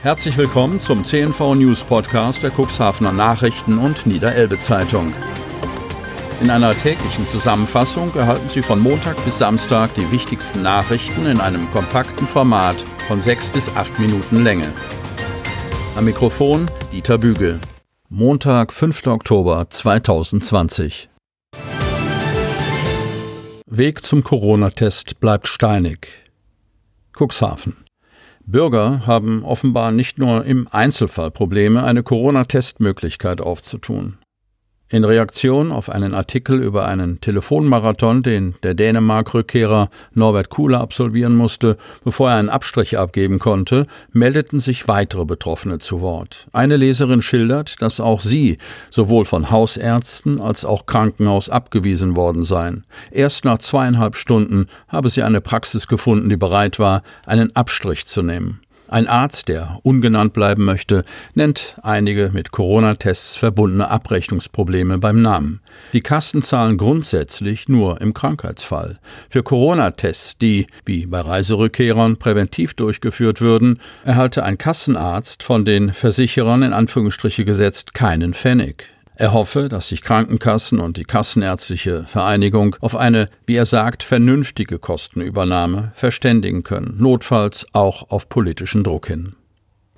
Herzlich willkommen zum CNV News Podcast der Cuxhavener Nachrichten und Niederelbe Zeitung. In einer täglichen Zusammenfassung erhalten Sie von Montag bis Samstag die wichtigsten Nachrichten in einem kompakten Format von sechs bis acht Minuten Länge. Am Mikrofon Dieter Bügel. Montag, 5. Oktober 2020. Weg zum Corona-Test bleibt steinig. Cuxhaven. Bürger haben offenbar nicht nur im Einzelfall Probleme, eine Corona-Testmöglichkeit aufzutun. In Reaktion auf einen Artikel über einen Telefonmarathon, den der Dänemark-Rückkehrer Norbert Kuhler absolvieren musste, bevor er einen Abstrich abgeben konnte, meldeten sich weitere Betroffene zu Wort. Eine Leserin schildert, dass auch sie sowohl von Hausärzten als auch Krankenhaus abgewiesen worden seien. Erst nach zweieinhalb Stunden habe sie eine Praxis gefunden, die bereit war, einen Abstrich zu nehmen. Ein Arzt, der ungenannt bleiben möchte, nennt einige mit Corona-Tests verbundene Abrechnungsprobleme beim Namen. Die Kassen zahlen grundsätzlich nur im Krankheitsfall. Für Corona-Tests, die, wie bei Reiserückkehrern, präventiv durchgeführt würden, erhalte ein Kassenarzt von den Versicherern in Anführungsstriche gesetzt keinen Pfennig. Er hoffe, dass sich Krankenkassen und die Kassenärztliche Vereinigung auf eine, wie er sagt, vernünftige Kostenübernahme verständigen können, notfalls auch auf politischen Druck hin.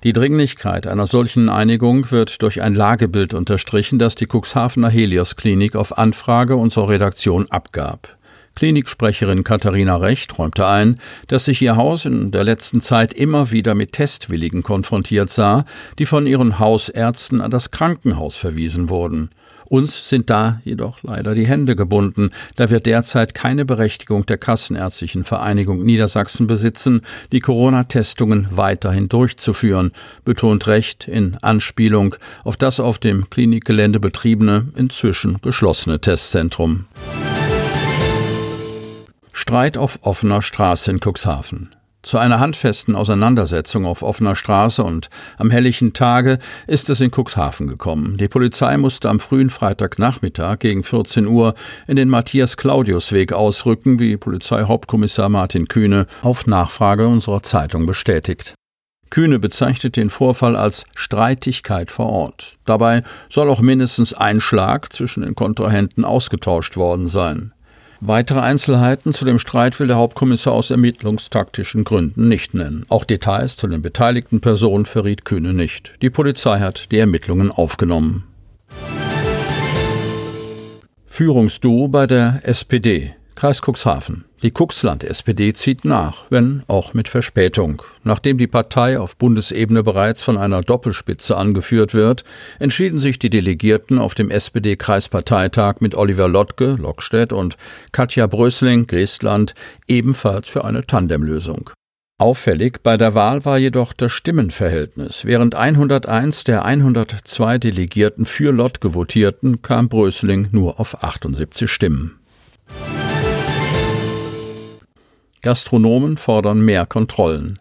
Die Dringlichkeit einer solchen Einigung wird durch ein Lagebild unterstrichen, das die Cuxhavener Helios Klinik auf Anfrage unserer Redaktion abgab. Kliniksprecherin Katharina Recht räumte ein, dass sich ihr Haus in der letzten Zeit immer wieder mit Testwilligen konfrontiert sah, die von ihren Hausärzten an das Krankenhaus verwiesen wurden. Uns sind da jedoch leider die Hände gebunden, da wir derzeit keine Berechtigung der Kassenärztlichen Vereinigung Niedersachsen besitzen, die Corona-Testungen weiterhin durchzuführen, betont Recht in Anspielung auf das auf dem Klinikgelände betriebene, inzwischen geschlossene Testzentrum. Streit auf offener Straße in Cuxhaven. Zu einer handfesten Auseinandersetzung auf offener Straße und am helllichen Tage ist es in Cuxhaven gekommen. Die Polizei musste am frühen Freitagnachmittag gegen 14 Uhr in den Matthias-Claudius-Weg ausrücken, wie Polizeihauptkommissar Martin Kühne auf Nachfrage unserer Zeitung bestätigt. Kühne bezeichnet den Vorfall als Streitigkeit vor Ort. Dabei soll auch mindestens ein Schlag zwischen den Kontrahenten ausgetauscht worden sein. Weitere Einzelheiten zu dem Streit will der Hauptkommissar aus ermittlungstaktischen Gründen nicht nennen. Auch Details zu den beteiligten Personen verriet Kühne nicht. Die Polizei hat die Ermittlungen aufgenommen. Führungsduo bei der SPD. Kreis Cuxhaven. Die Cuxland-SPD zieht nach, wenn auch mit Verspätung. Nachdem die Partei auf Bundesebene bereits von einer Doppelspitze angeführt wird, entschieden sich die Delegierten auf dem SPD-Kreisparteitag mit Oliver Lottke, Lockstedt und Katja Brösling, Griesland, ebenfalls für eine Tandemlösung. Auffällig bei der Wahl war jedoch das Stimmenverhältnis. Während 101 der 102 Delegierten für Lottke votierten, kam Brösling nur auf 78 Stimmen. Gastronomen fordern mehr Kontrollen.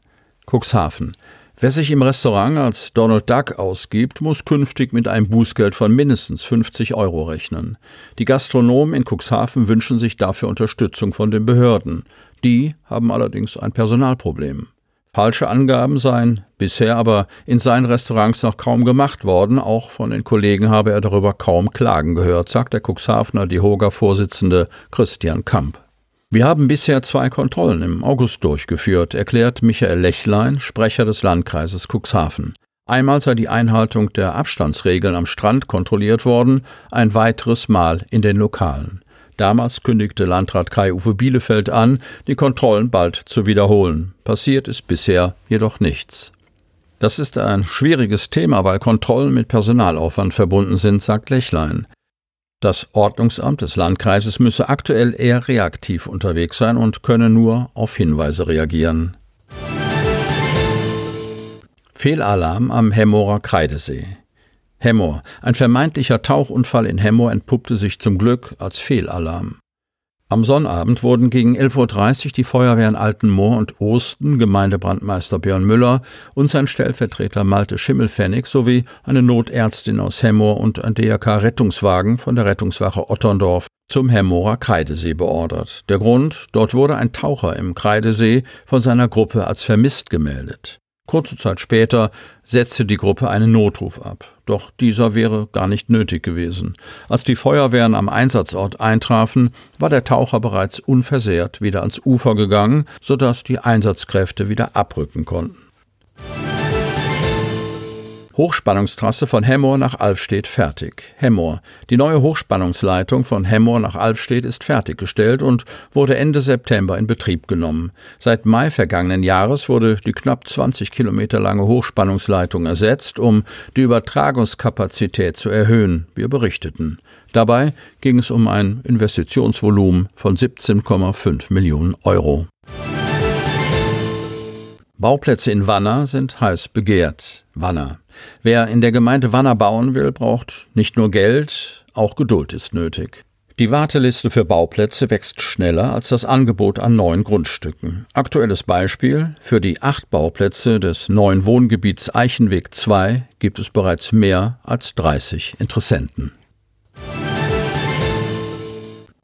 Cuxhaven. Wer sich im Restaurant als Donald Duck ausgibt, muss künftig mit einem Bußgeld von mindestens 50 Euro rechnen. Die Gastronomen in Cuxhaven wünschen sich dafür Unterstützung von den Behörden. Die haben allerdings ein Personalproblem. Falsche Angaben seien bisher aber in seinen Restaurants noch kaum gemacht worden. Auch von den Kollegen habe er darüber kaum Klagen gehört, sagt der Cuxhavener DIHOGA-Vorsitzende Christian Kamp. Wir haben bisher zwei Kontrollen im August durchgeführt, erklärt Michael Lechlein, Sprecher des Landkreises Cuxhaven. Einmal sei die Einhaltung der Abstandsregeln am Strand kontrolliert worden, ein weiteres Mal in den Lokalen. Damals kündigte Landrat Kai-Uwe Bielefeld an, die Kontrollen bald zu wiederholen. Passiert ist bisher jedoch nichts. Das ist ein schwieriges Thema, weil Kontrollen mit Personalaufwand verbunden sind, sagt Lechlein. Das Ordnungsamt des Landkreises müsse aktuell eher reaktiv unterwegs sein und könne nur auf Hinweise reagieren. Fehlalarm am Hemmorer Kreidesee. Hemmor. Ein vermeintlicher Tauchunfall in Hemmor entpuppte sich zum Glück als Fehlalarm. Am Sonnabend wurden gegen 11.30 Uhr die Feuerwehren Altenmoor und Osten, Gemeindebrandmeister Björn Müller und sein Stellvertreter Malte Schimmelfennig sowie eine Notärztin aus Hemmoor und ein DRK-Rettungswagen von der Rettungswache Otterndorf zum Hemmorer Kreidesee beordert. Der Grund, dort wurde ein Taucher im Kreidesee von seiner Gruppe als vermisst gemeldet. Kurze Zeit später setzte die Gruppe einen Notruf ab. Doch dieser wäre gar nicht nötig gewesen. Als die Feuerwehren am Einsatzort eintrafen, war der Taucher bereits unversehrt wieder ans Ufer gegangen, sodass die Einsatzkräfte wieder abrücken konnten. Hochspannungstrasse von Hemmoor nach Alfstedt fertig. Hemmoor. Die neue Hochspannungsleitung von Hemmoor nach Alfstedt ist fertiggestellt und wurde Ende September in Betrieb genommen. Seit Mai vergangenen Jahres wurde die knapp 20 Kilometer lange Hochspannungsleitung ersetzt, um die Übertragungskapazität zu erhöhen, wir berichteten. Dabei ging es um ein Investitionsvolumen von 17,5 Millionen Euro. Bauplätze in Wanner sind heiß begehrt. Wanner. Wer in der Gemeinde Wanner bauen will, braucht nicht nur Geld, auch Geduld ist nötig. Die Warteliste für Bauplätze wächst schneller als das Angebot an neuen Grundstücken. Aktuelles Beispiel: Für die acht Bauplätze des neuen Wohngebiets Eichenweg 2 gibt es bereits mehr als 30 Interessenten.